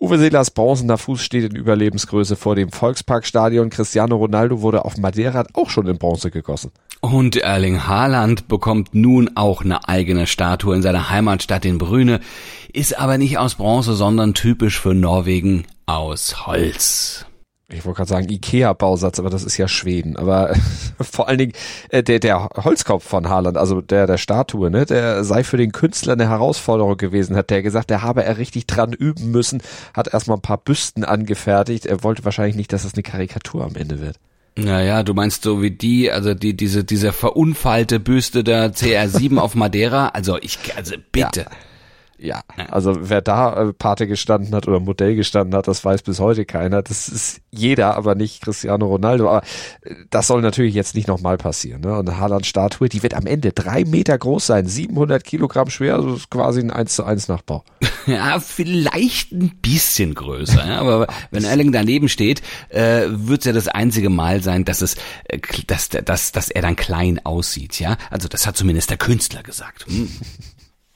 Uwe Seelers bronzener Fuß steht in Überlebensgröße vor dem Volksparkstadion. Cristiano Ronaldo wurde auf Madeira auch schon in Bronze gegossen. Und Erling Haaland bekommt nun auch eine eigene Statue in seiner Heimatstadt in Brüne, ist aber nicht aus Bronze, sondern typisch für Norwegen aus Holz. Ich wollte gerade sagen Ikea-Bausatz, aber das ist ja Schweden. Aber vor allen Dingen äh, der, der Holzkopf von Haaland, also der der Statue, ne, der sei für den Künstler eine Herausforderung gewesen, hat der gesagt. Der habe er richtig dran üben müssen, hat erstmal ein paar Büsten angefertigt. Er wollte wahrscheinlich nicht, dass es das eine Karikatur am Ende wird. Naja, du meinst so wie die, also die, diese, diese verunfallte Büste der CR7 auf Madeira? Also ich, also bitte. Ja. Ja, also wer da äh, Pate gestanden hat oder Modell gestanden hat, das weiß bis heute keiner. Das ist jeder, aber nicht Cristiano Ronaldo. Aber äh, das soll natürlich jetzt nicht nochmal passieren. Ne? Und Haaland Statue, die wird am Ende drei Meter groß sein, 700 Kilogramm schwer, also ist quasi ein 1 zu 1 Nachbau. Ja, vielleicht ein bisschen größer. ja, aber wenn Erling daneben steht, äh, wird es ja das einzige Mal sein, dass es, äh, dass, dass, dass er dann klein aussieht. Ja, also das hat zumindest der Künstler gesagt. Hm.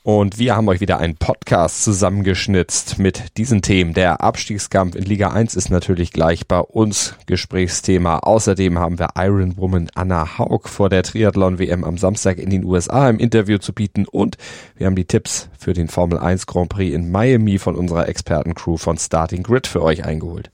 Und wir haben euch wieder einen Podcast zusammengeschnitzt mit diesen Themen. Der Abstiegskampf in Liga 1 ist natürlich gleich bei uns Gesprächsthema. Außerdem haben wir Iron Woman Anna Haug vor der Triathlon WM am Samstag in den USA im Interview zu bieten und wir haben die Tipps für den Formel 1 Grand Prix in Miami von unserer Expertencrew von Starting Grid für euch eingeholt.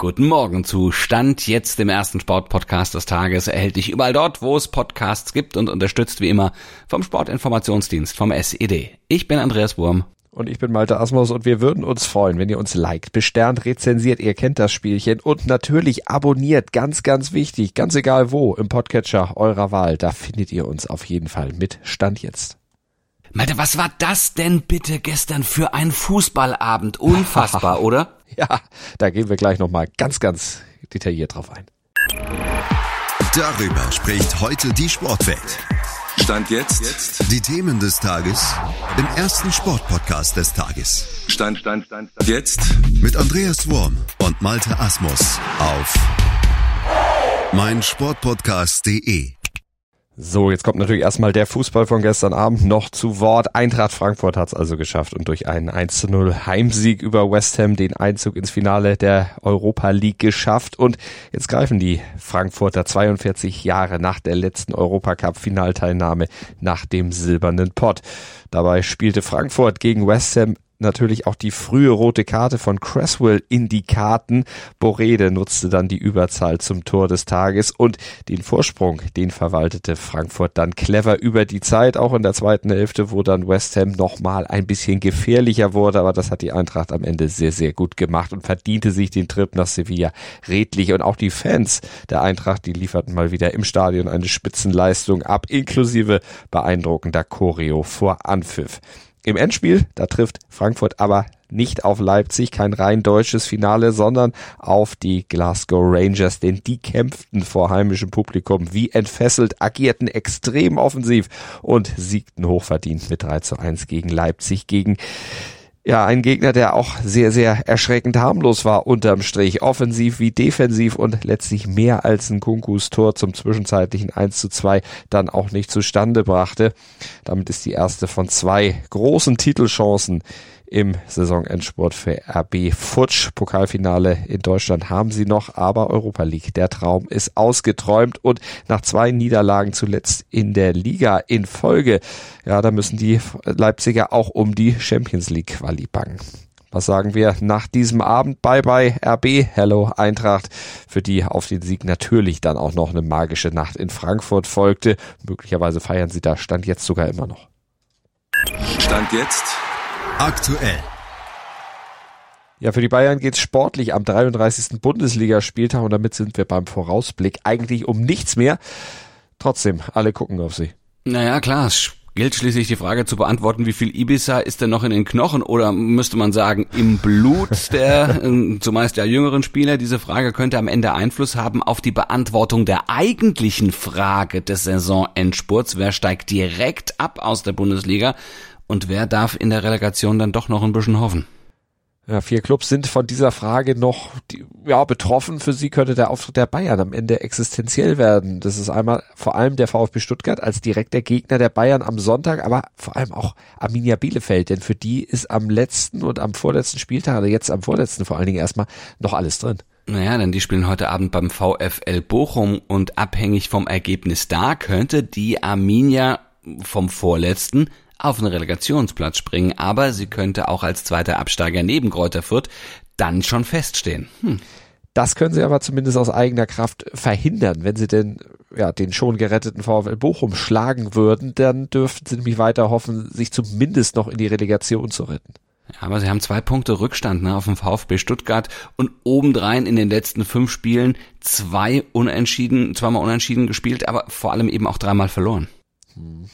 Guten Morgen zu Stand jetzt dem ersten Sportpodcast des Tages. Erhält dich überall dort, wo es Podcasts gibt und unterstützt wie immer vom Sportinformationsdienst vom SED. Ich bin Andreas Wurm. Und ich bin Malte Asmus und wir würden uns freuen, wenn ihr uns liked, besternt, rezensiert, ihr kennt das Spielchen und natürlich abonniert, ganz, ganz wichtig, ganz egal wo, im Podcatcher eurer Wahl, da findet ihr uns auf jeden Fall mit Stand jetzt. Malte, was war das denn bitte gestern für ein Fußballabend? Unfassbar, oder? Ja, da gehen wir gleich nochmal ganz, ganz detailliert drauf ein. Darüber spricht heute die Sportwelt. Stand jetzt. jetzt. Die Themen des Tages im ersten Sportpodcast des Tages. Stand, Stand, Stand, Stand. Jetzt. Mit Andreas Worm und Malte Asmus auf meinsportpodcast.de. So, jetzt kommt natürlich erstmal der Fußball von gestern Abend noch zu Wort. Eintracht Frankfurt hat es also geschafft und durch einen 1 zu 0 Heimsieg über West Ham den Einzug ins Finale der Europa League geschafft. Und jetzt greifen die Frankfurter 42 Jahre nach der letzten Europacup-Finalteilnahme nach dem silbernen Pott. Dabei spielte Frankfurt gegen West Ham natürlich auch die frühe rote Karte von Cresswell in die Karten. Borede nutzte dann die Überzahl zum Tor des Tages und den Vorsprung, den verwaltete Frankfurt dann clever über die Zeit, auch in der zweiten Hälfte, wo dann West Ham nochmal ein bisschen gefährlicher wurde, aber das hat die Eintracht am Ende sehr, sehr gut gemacht und verdiente sich den Trip nach Sevilla redlich und auch die Fans der Eintracht, die lieferten mal wieder im Stadion eine Spitzenleistung ab, inklusive beeindruckender Choreo vor Anpfiff. Im Endspiel, da trifft Frankfurt aber nicht auf Leipzig, kein rein deutsches Finale, sondern auf die Glasgow Rangers, denn die kämpften vor heimischem Publikum wie entfesselt, agierten extrem offensiv und siegten hochverdient mit 3 zu 1 gegen Leipzig, gegen ja, ein Gegner, der auch sehr, sehr erschreckend harmlos war unterm Strich, offensiv wie defensiv und letztlich mehr als ein Kunkus Tor zum zwischenzeitlichen 1 zu 2 dann auch nicht zustande brachte. Damit ist die erste von zwei großen Titelchancen im Saisonendsport für RB Futsch. Pokalfinale in Deutschland haben sie noch, aber Europa League, der Traum ist ausgeträumt und nach zwei Niederlagen zuletzt in der Liga in Folge, ja, da müssen die Leipziger auch um die Champions League Quali bangen. Was sagen wir nach diesem Abend? Bye bye RB, hello Eintracht, für die auf den Sieg natürlich dann auch noch eine magische Nacht in Frankfurt folgte. Möglicherweise feiern sie da Stand jetzt sogar immer noch. Stand jetzt Aktuell. Ja, für die Bayern geht's sportlich am 33. Bundesligaspieltag und damit sind wir beim Vorausblick eigentlich um nichts mehr. Trotzdem, alle gucken auf sie. Naja, klar, es gilt schließlich die Frage zu beantworten, wie viel Ibiza ist denn noch in den Knochen oder müsste man sagen im Blut der äh, zumeist ja jüngeren Spieler. Diese Frage könnte am Ende Einfluss haben auf die Beantwortung der eigentlichen Frage des Saisonendspurts. Wer steigt direkt ab aus der Bundesliga und wer darf in der Relegation dann doch noch ein bisschen hoffen? Ja, vier Clubs sind von dieser Frage noch die, ja, betroffen. Für sie könnte der Auftritt der Bayern am Ende existenziell werden. Das ist einmal vor allem der VfB Stuttgart als direkter Gegner der Bayern am Sonntag, aber vor allem auch Arminia Bielefeld, denn für die ist am letzten und am vorletzten Spieltag, oder jetzt am vorletzten vor allen Dingen erstmal, noch alles drin. Naja, denn die spielen heute Abend beim VfL Bochum und abhängig vom Ergebnis da könnte die Arminia vom vorletzten auf einen Relegationsplatz springen, aber sie könnte auch als zweiter Absteiger neben Kräuter Fürth dann schon feststehen. Hm. Das können sie aber zumindest aus eigener Kraft verhindern. Wenn sie denn ja, den schon geretteten VfL Bochum schlagen würden, dann dürften sie nämlich weiter hoffen, sich zumindest noch in die Relegation zu retten. Ja, aber sie haben zwei Punkte Rückstand ne, auf dem VfB Stuttgart und obendrein in den letzten fünf Spielen zwei unentschieden, zweimal unentschieden gespielt, aber vor allem eben auch dreimal verloren.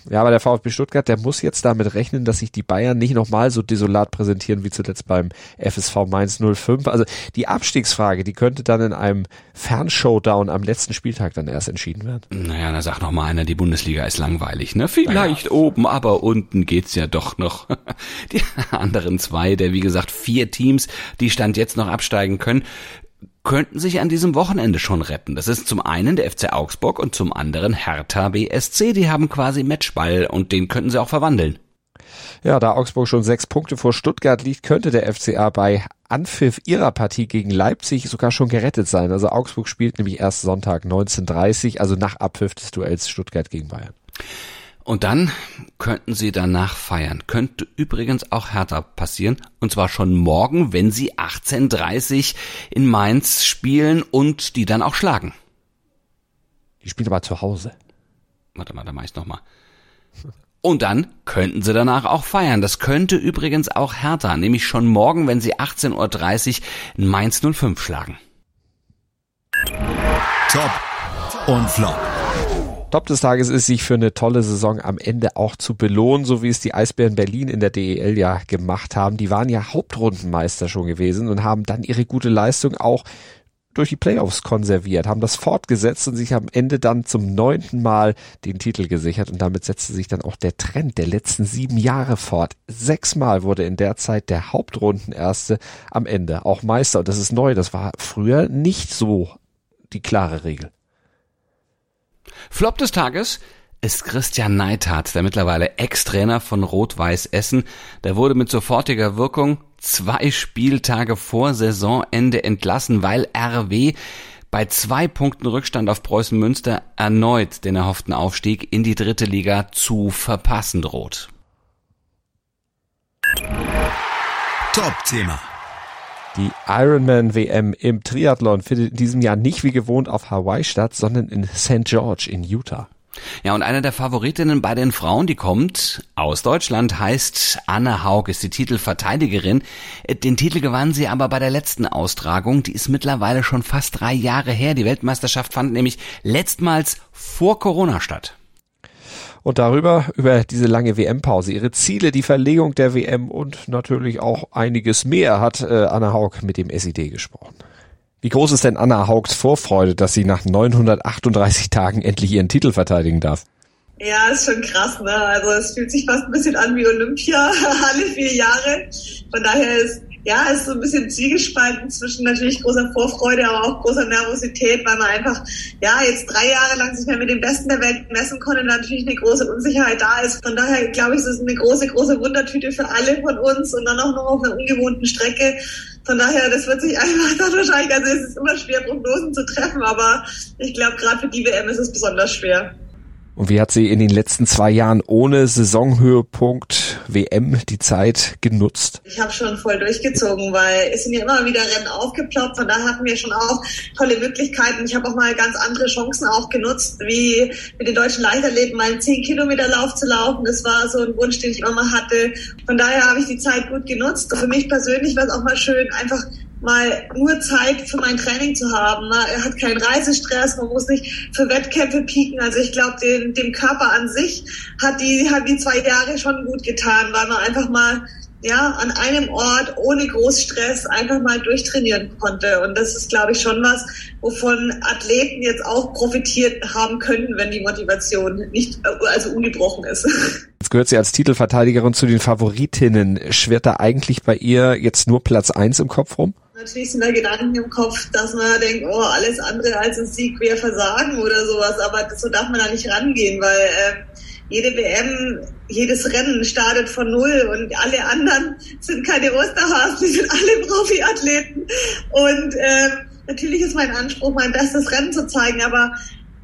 Ja, aber der VfB Stuttgart, der muss jetzt damit rechnen, dass sich die Bayern nicht nochmal so desolat präsentieren wie zuletzt beim FSV Mainz 05. Also die Abstiegsfrage, die könnte dann in einem Fernshowdown am letzten Spieltag dann erst entschieden werden. Naja, da sagt noch mal einer, die Bundesliga ist langweilig, ne? Vielleicht ja. oben, aber unten geht's ja doch noch. Die anderen zwei, der wie gesagt vier Teams, die Stand jetzt noch absteigen können, könnten sich an diesem Wochenende schon retten. Das ist zum einen der FC Augsburg und zum anderen Hertha BSC. Die haben quasi Matchball und den könnten sie auch verwandeln. Ja, da Augsburg schon sechs Punkte vor Stuttgart liegt, könnte der FCA bei Anpfiff ihrer Partie gegen Leipzig sogar schon gerettet sein. Also Augsburg spielt nämlich erst Sonntag 19.30, also nach Abpfiff des Duells Stuttgart gegen Bayern. Und dann könnten sie danach feiern. Könnte übrigens auch härter passieren. Und zwar schon morgen, wenn sie 18.30 in Mainz spielen und die dann auch schlagen. Die spielen aber zu Hause. Warte mal, da mach ich's nochmal. Und dann könnten sie danach auch feiern. Das könnte übrigens auch härter, nämlich schon morgen, wenn sie 18.30 Uhr in Mainz 05 schlagen. Top und Flop. Top des Tages ist, sich für eine tolle Saison am Ende auch zu belohnen, so wie es die Eisbären Berlin in der DEL ja gemacht haben. Die waren ja Hauptrundenmeister schon gewesen und haben dann ihre gute Leistung auch durch die Playoffs konserviert, haben das fortgesetzt und sich am Ende dann zum neunten Mal den Titel gesichert und damit setzte sich dann auch der Trend der letzten sieben Jahre fort. Sechsmal wurde in der Zeit der Hauptrundenerste am Ende auch Meister und das ist neu, das war früher nicht so die klare Regel. Flop des Tages ist Christian Neithardt, der mittlerweile Ex-Trainer von Rot-Weiß Essen. Der wurde mit sofortiger Wirkung zwei Spieltage vor Saisonende entlassen, weil RW bei zwei Punkten Rückstand auf Preußen Münster erneut den erhofften Aufstieg in die dritte Liga zu verpassen droht. Top-Thema. Die Ironman WM im Triathlon findet in diesem Jahr nicht wie gewohnt auf Hawaii statt, sondern in St. George in Utah. Ja, und eine der Favoritinnen bei den Frauen, die kommt aus Deutschland, heißt Anne Haug, ist die Titelverteidigerin. Den Titel gewann sie aber bei der letzten Austragung. Die ist mittlerweile schon fast drei Jahre her. Die Weltmeisterschaft fand nämlich letztmals vor Corona statt und darüber, über diese lange WM-Pause, ihre Ziele, die Verlegung der WM und natürlich auch einiges mehr hat äh, Anna Haug mit dem SID gesprochen. Wie groß ist denn Anna Haugs Vorfreude, dass sie nach 938 Tagen endlich ihren Titel verteidigen darf? Ja, ist schon krass, ne? Also es fühlt sich fast ein bisschen an wie Olympia alle vier Jahre. Von daher ist ja, ist so ein bisschen zwiegespalten zwischen natürlich großer Vorfreude, aber auch großer Nervosität, weil man einfach, ja, jetzt drei Jahre lang sich mehr mit dem Besten der Welt messen konnte und natürlich eine große Unsicherheit da ist. Von daher glaube ich, es ist eine große, große Wundertüte für alle von uns und dann auch noch auf einer ungewohnten Strecke. Von daher, das wird sich einfach dann wahrscheinlich, also es ist immer schwer, Prognosen zu treffen, aber ich glaube, gerade für die WM ist es besonders schwer. Und wie hat sie in den letzten zwei Jahren ohne Saisonhöhepunkt WM die Zeit genutzt? Ich habe schon voll durchgezogen, weil es sind ja immer wieder Rennen aufgeploppt. Von da hatten wir schon auch tolle Möglichkeiten. Ich habe auch mal ganz andere Chancen auch genutzt, wie mit den deutschen Leichtathleten mal einen 10 Kilometer Lauf zu laufen. Das war so ein Wunsch, den ich immer mal hatte. Von daher habe ich die Zeit gut genutzt. Für mich persönlich war es auch mal schön, einfach mal nur Zeit für mein Training zu haben. Er hat keinen Reisestress, man muss nicht für Wettkämpfe pieken. Also ich glaube, dem, Körper an sich hat die, hat die zwei Jahre schon gut getan, weil man einfach mal ja, an einem Ort ohne Großstress einfach mal durchtrainieren konnte. Und das ist, glaube ich, schon was, wovon Athleten jetzt auch profitiert haben könnten, wenn die Motivation nicht, also ungebrochen ist. Jetzt gehört sie als Titelverteidigerin zu den Favoritinnen. Schwirrt da eigentlich bei ihr jetzt nur Platz eins im Kopf rum? Natürlich sind da Gedanken im Kopf, dass man denkt, oh, alles andere als ein Sieg wäre Versagen oder sowas, aber so darf man da nicht rangehen, weil äh, jede WM, jedes Rennen startet von Null und alle anderen sind keine Osterhasen, die sind alle Profiathleten. Und äh, natürlich ist mein Anspruch, mein bestes Rennen zu zeigen, aber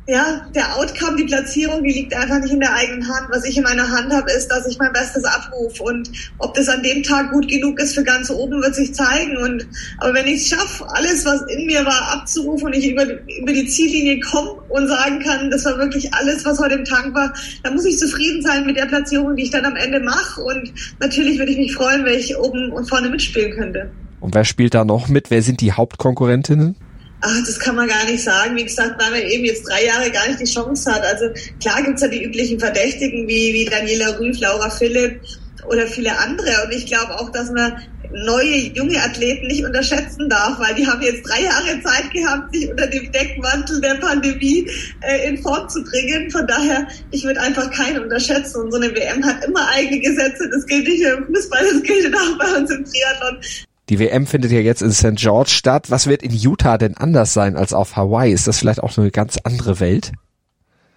ja, der Outcome, die Platzierung, die liegt einfach nicht in der eigenen Hand. Was ich in meiner Hand habe, ist, dass ich mein Bestes abrufe. Und ob das an dem Tag gut genug ist für ganz oben, wird sich zeigen. Und aber wenn ich es schaffe, alles, was in mir war, abzurufen und ich über, über die Ziellinie komme und sagen kann, das war wirklich alles, was heute im Tank war, dann muss ich zufrieden sein mit der Platzierung, die ich dann am Ende mache. Und natürlich würde ich mich freuen, wenn ich oben und vorne mitspielen könnte. Und wer spielt da noch mit? Wer sind die Hauptkonkurrentinnen? Ach, das kann man gar nicht sagen. Wie gesagt, weil man eben jetzt drei Jahre gar nicht die Chance hat. Also klar gibt's ja die üblichen Verdächtigen wie, wie Daniela Rüff, Laura Philipp oder viele andere. Und ich glaube auch, dass man neue, junge Athleten nicht unterschätzen darf, weil die haben jetzt drei Jahre Zeit gehabt, sich unter dem Deckmantel der Pandemie äh, in Form zu bringen. Von daher, ich würde einfach keinen unterschätzen. Und so eine WM hat immer eigene Gesetze. Das gilt nicht nur im Fußball, das gilt auch bei uns im Triathlon. Die WM findet ja jetzt in St. George statt. Was wird in Utah denn anders sein als auf Hawaii? Ist das vielleicht auch eine ganz andere Welt?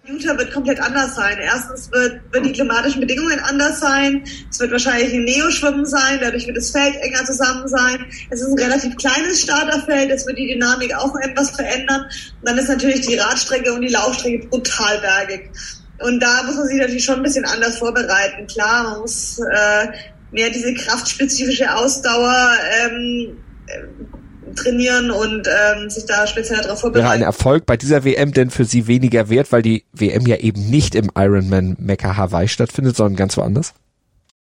Utah wird komplett anders sein. Erstens wird, wird die klimatischen Bedingungen anders sein. Es wird wahrscheinlich ein Neoschwimmen sein. Dadurch wird das Feld enger zusammen sein. Es ist ein relativ kleines Starterfeld. Es wird die Dynamik auch etwas verändern. Und dann ist natürlich die Radstrecke und die Laufstrecke brutal bergig. Und da muss man sich natürlich schon ein bisschen anders vorbereiten. Klar, man muss äh, mehr diese kraftspezifische Ausdauer ähm, äh, trainieren und ähm, sich da speziell darauf vorbereiten. Wäre ein Erfolg bei dieser WM denn für Sie weniger wert, weil die WM ja eben nicht im Ironman Mecca Hawaii stattfindet, sondern ganz woanders?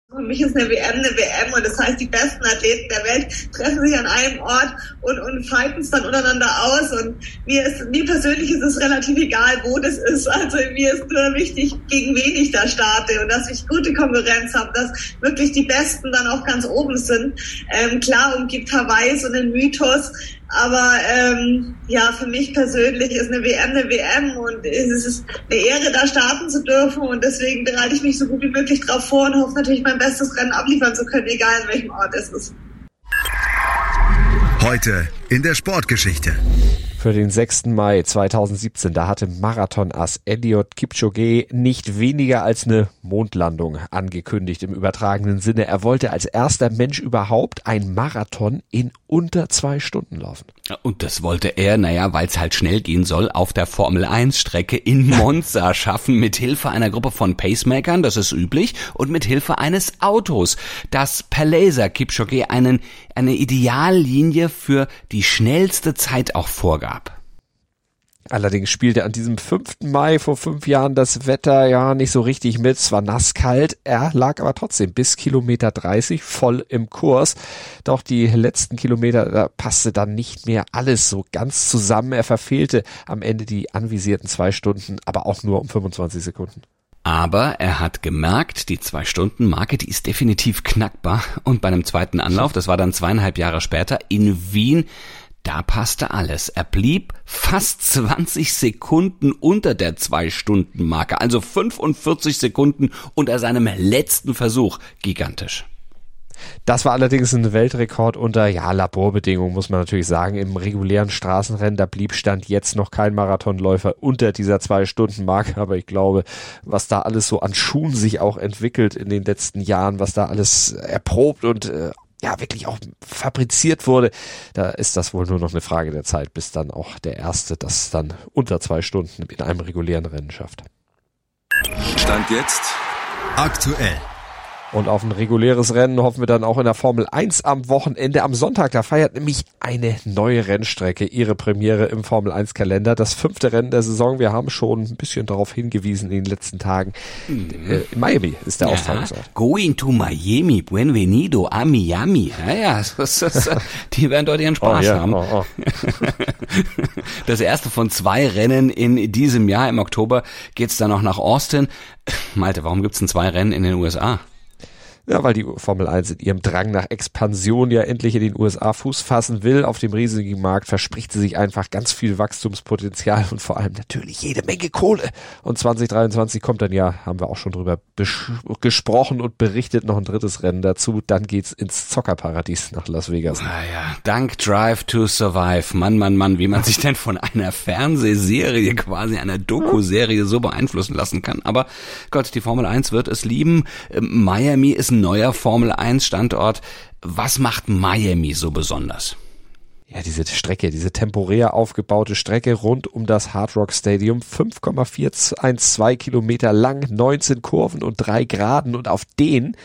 Für mich ist eine WM eine WM und das heißt, die besten Athleten der Welt treffen sich an einem Ort und, und fighten es dann untereinander aus. Und mir ist, mir persönlich ist es relativ egal, wo das ist. Also mir ist nur wichtig, gegen wen ich da starte und dass ich gute Konkurrenz habe, dass wirklich die Besten dann auch ganz oben sind. Ähm, klar umgibt Hawaii so einen Mythos, aber ähm, ja, für mich persönlich ist eine WM eine WM und es ist eine Ehre, da starten zu dürfen und deswegen bereite ich mich so gut wie möglich drauf vor und hoffe natürlich mein bestes Rennen abliefern zu können, egal in welchem Ort es ist. Heute in der Sportgeschichte für den 6. Mai 2017. Da hatte Marathonass Elliot Kipchoge nicht weniger als eine Mondlandung angekündigt im übertragenen Sinne. Er wollte als erster Mensch überhaupt ein Marathon in unter zwei Stunden laufen. Und das wollte er, naja, weil es halt schnell gehen soll, auf der Formel 1 Strecke in Monza schaffen, mit Hilfe einer Gruppe von Pacemakern, das ist üblich, und mit Hilfe eines Autos, das per Laser Kipchoge einen, eine Ideallinie für die schnellste Zeit auch vorgab. Allerdings spielte an diesem 5. Mai vor fünf Jahren das Wetter ja nicht so richtig mit. Es war nass kalt. Er lag aber trotzdem bis Kilometer 30 voll im Kurs. Doch die letzten Kilometer, da passte dann nicht mehr alles so ganz zusammen. Er verfehlte am Ende die anvisierten zwei Stunden, aber auch nur um 25 Sekunden. Aber er hat gemerkt, die Zwei-Stunden-Marke, die ist definitiv knackbar. Und bei einem zweiten Anlauf, das war dann zweieinhalb Jahre später, in Wien, da passte alles. Er blieb fast 20 Sekunden unter der 2-Stunden-Marke, also 45 Sekunden unter seinem letzten Versuch. Gigantisch. Das war allerdings ein Weltrekord unter ja, Laborbedingungen, muss man natürlich sagen. Im regulären Straßenrennen, da blieb Stand jetzt noch kein Marathonläufer unter dieser Zwei-Stunden-Marke. Aber ich glaube, was da alles so an Schuhen sich auch entwickelt in den letzten Jahren, was da alles erprobt und äh, ja wirklich auch fabriziert wurde, da ist das wohl nur noch eine Frage der Zeit, bis dann auch der erste das dann unter zwei Stunden in einem regulären Rennen schafft. Stand jetzt Aktuell. Und auf ein reguläres Rennen hoffen wir dann auch in der Formel 1 am Wochenende. Am Sonntag, da feiert nämlich eine neue Rennstrecke ihre Premiere im Formel 1 Kalender. Das fünfte Rennen der Saison. Wir haben schon ein bisschen darauf hingewiesen in den letzten Tagen. Mhm. Äh, Miami ist der ja, Austragungsort. Going to Miami, buenvenido a Miami. Ja, ja, das, das, die werden dort ihren Spaß oh, ja, haben. Oh, oh. Das erste von zwei Rennen in diesem Jahr. Im Oktober geht's dann noch nach Austin. Malte, warum gibt's denn zwei Rennen in den USA? Ja, weil die Formel 1 in ihrem Drang nach Expansion ja endlich in den USA Fuß fassen will. Auf dem riesigen Markt verspricht sie sich einfach ganz viel Wachstumspotenzial und vor allem natürlich jede Menge Kohle. Und 2023 kommt dann ja, haben wir auch schon drüber gesprochen und berichtet, noch ein drittes Rennen dazu. Dann geht's ins Zockerparadies nach Las Vegas. Naja, dank Drive to Survive. Mann, Mann, Mann, wie man sich denn von einer Fernsehserie, quasi einer Doku-Serie so beeinflussen lassen kann. Aber Gott, die Formel 1 wird es lieben. Miami ist neuer Formel 1 Standort. Was macht Miami so besonders? Ja, diese Strecke, diese temporär aufgebaute Strecke rund um das Hard Rock Stadium, 5,412 Kilometer lang, 19 Kurven und drei Graden und auf den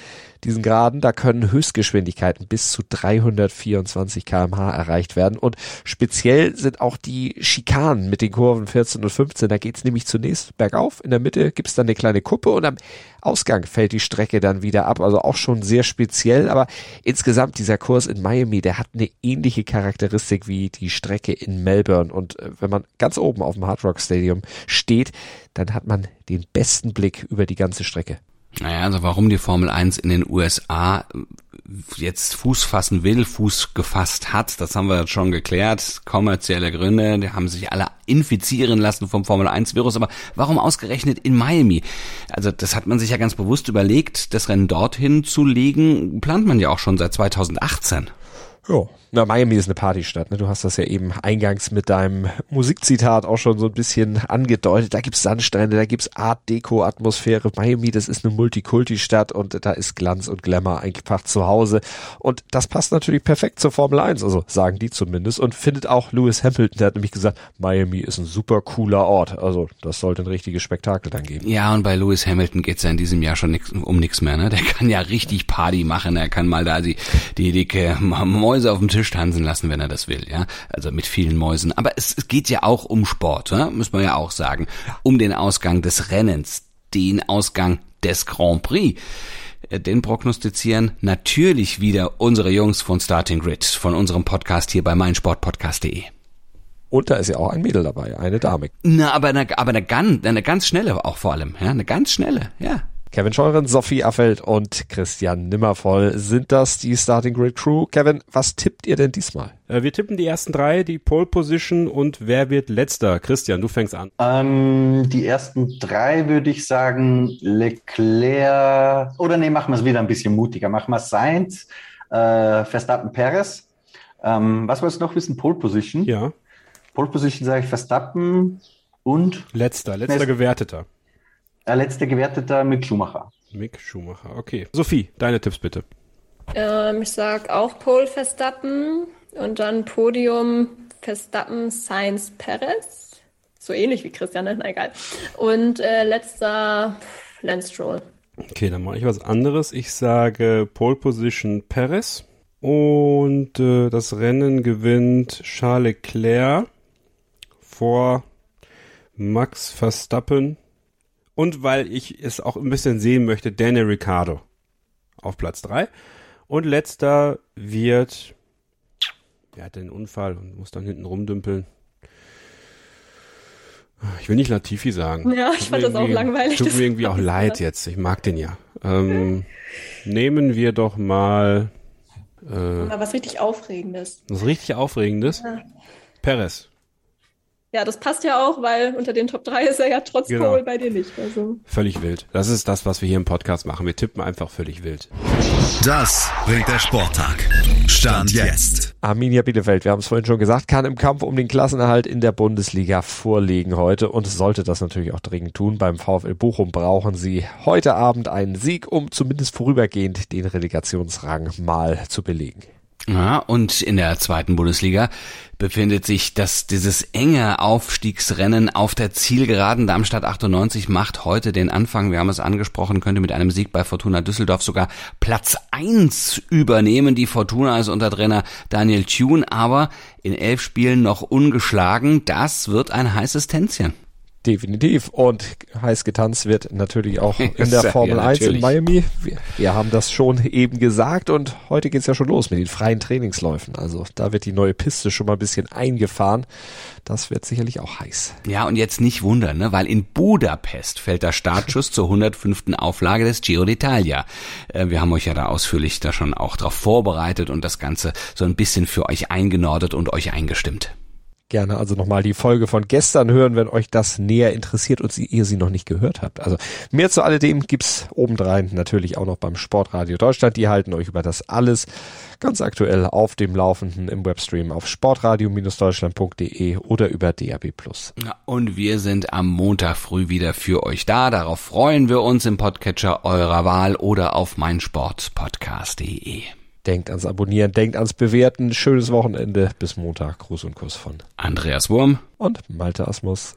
diesen Graden, da können Höchstgeschwindigkeiten bis zu 324 kmh erreicht werden. Und speziell sind auch die Schikanen mit den Kurven 14 und 15. Da geht's nämlich zunächst bergauf. In der Mitte gibt's dann eine kleine Kuppe und am Ausgang fällt die Strecke dann wieder ab. Also auch schon sehr speziell. Aber insgesamt dieser Kurs in Miami, der hat eine ähnliche Charakteristik wie die Strecke in Melbourne. Und äh, wenn man ganz oben auf dem Hard Rock Stadium steht, dann hat man den besten Blick über die ganze Strecke. Naja, also warum die Formel 1 in den USA jetzt Fuß fassen will, Fuß gefasst hat, das haben wir jetzt schon geklärt. Kommerzielle Gründe, die haben sich alle infizieren lassen vom Formel 1 Virus. Aber warum ausgerechnet in Miami? Also das hat man sich ja ganz bewusst überlegt, das Rennen dorthin zu legen, plant man ja auch schon seit 2018. Ja, na, Miami ist eine Partystadt. Ne? Du hast das ja eben eingangs mit deinem Musikzitat auch schon so ein bisschen angedeutet. Da gibt's Sandstrände, da gibt's Art Deco Atmosphäre. Miami, das ist eine Multikulti-Stadt und da ist Glanz und Glamour einfach zu Hause. Und das passt natürlich perfekt zur Formel 1, also sagen die zumindest. Und findet auch Lewis Hamilton, der hat nämlich gesagt, Miami ist ein super cooler Ort. Also das sollte ein richtiges Spektakel dann geben. Ja, und bei Lewis Hamilton geht's ja in diesem Jahr schon nix, um nichts mehr. Ne? Der kann ja richtig Party machen. Er kann mal da die, die dicke Mäuse auf dem Tisch tanzen lassen, wenn er das will, ja. Also mit vielen Mäusen. Aber es, es geht ja auch um Sport, ja? muss man ja auch sagen. Um den Ausgang des Rennens, den Ausgang des Grand Prix. Äh, den prognostizieren natürlich wieder unsere Jungs von Starting Grid, von unserem Podcast hier bei meinsportpodcast.de. Und da ist ja auch ein Mädel dabei, eine Dame. Na, aber eine, aber eine ganz, eine ganz schnelle auch vor allem, ja, eine ganz schnelle, ja. Kevin Scheuren, Sophie Affeld und Christian Nimmervoll sind das, die Starting Grid Crew. Kevin, was tippt ihr denn diesmal? Äh, wir tippen die ersten drei, die Pole Position und wer wird letzter? Christian, du fängst an. Ähm, die ersten drei würde ich sagen Leclerc, oder nee, machen wir es wieder ein bisschen mutiger. Machen wir Sainz, äh, Verstappen, Perez. Ähm, was wolltest du noch wissen? Pole Position? Ja. Pole Position sage ich Verstappen und? Letzter, letzter Gewerteter. Der letzte Gewerteter Mick Schumacher. Mick Schumacher, okay. Sophie, deine Tipps bitte. Ähm, ich sag auch Pole Verstappen und dann Podium Verstappen, Sainz, Perez. So ähnlich wie Christian, na egal. Und äh, letzter Lance Stroll. Okay, dann mache ich was anderes. Ich sage Pole Position Perez. Und äh, das Rennen gewinnt Charles Leclerc vor Max Verstappen und weil ich es auch ein bisschen sehen möchte, Daniel Ricciardo auf Platz 3. Und letzter wird, wer hat den Unfall und muss dann hinten rumdümpeln? Ich will nicht Latifi sagen. Ja, ich fand das auch langweilig. Tut mir irgendwie auch leid jetzt. Ich mag den ja. Ähm, nehmen wir doch mal. Äh, Aber was richtig Aufregendes. Was richtig Aufregendes? Ja. Perez. Ja, das passt ja auch, weil unter den Top 3 ist er ja trotz genau. Kohl bei dir nicht. Also. Völlig wild. Das ist das, was wir hier im Podcast machen. Wir tippen einfach völlig wild. Das bringt der Sporttag. Stand jetzt. Arminia Bielefeld, wir haben es vorhin schon gesagt, kann im Kampf um den Klassenerhalt in der Bundesliga vorlegen heute und sollte das natürlich auch dringend tun. Beim VfL Bochum brauchen sie heute Abend einen Sieg, um zumindest vorübergehend den Relegationsrang mal zu belegen. Ja, und in der zweiten Bundesliga befindet sich das, dieses enge Aufstiegsrennen auf der Zielgeraden. Darmstadt 98 macht heute den Anfang. Wir haben es angesprochen, könnte mit einem Sieg bei Fortuna Düsseldorf sogar Platz eins übernehmen. Die Fortuna ist unter Trainer Daniel Thune, aber in elf Spielen noch ungeschlagen. Das wird ein heißes Tänzchen. Definitiv. Und heiß getanzt wird natürlich auch in der Formel ja, 1 in Miami. Wir, wir, haben das schon eben gesagt und heute geht's ja schon los mit den freien Trainingsläufen. Also da wird die neue Piste schon mal ein bisschen eingefahren. Das wird sicherlich auch heiß. Ja, und jetzt nicht wundern, ne? weil in Budapest fällt der Startschuss zur 105. Auflage des Giro d'Italia. Äh, wir haben euch ja da ausführlich da schon auch drauf vorbereitet und das Ganze so ein bisschen für euch eingenordet und euch eingestimmt gerne also nochmal die Folge von gestern hören, wenn euch das näher interessiert und sie, ihr sie noch nicht gehört habt. Also mehr zu alledem gibt's obendrein natürlich auch noch beim Sportradio Deutschland. Die halten euch über das alles ganz aktuell auf dem Laufenden im Webstream auf sportradio-deutschland.de oder über DAB+. Und wir sind am Montag früh wieder für euch da. Darauf freuen wir uns im Podcatcher eurer Wahl oder auf meinsportpodcast.de. Denkt ans Abonnieren, denkt ans Bewerten. Schönes Wochenende. Bis Montag. Gruß und Kuss von Andreas Wurm und Malte Asmus.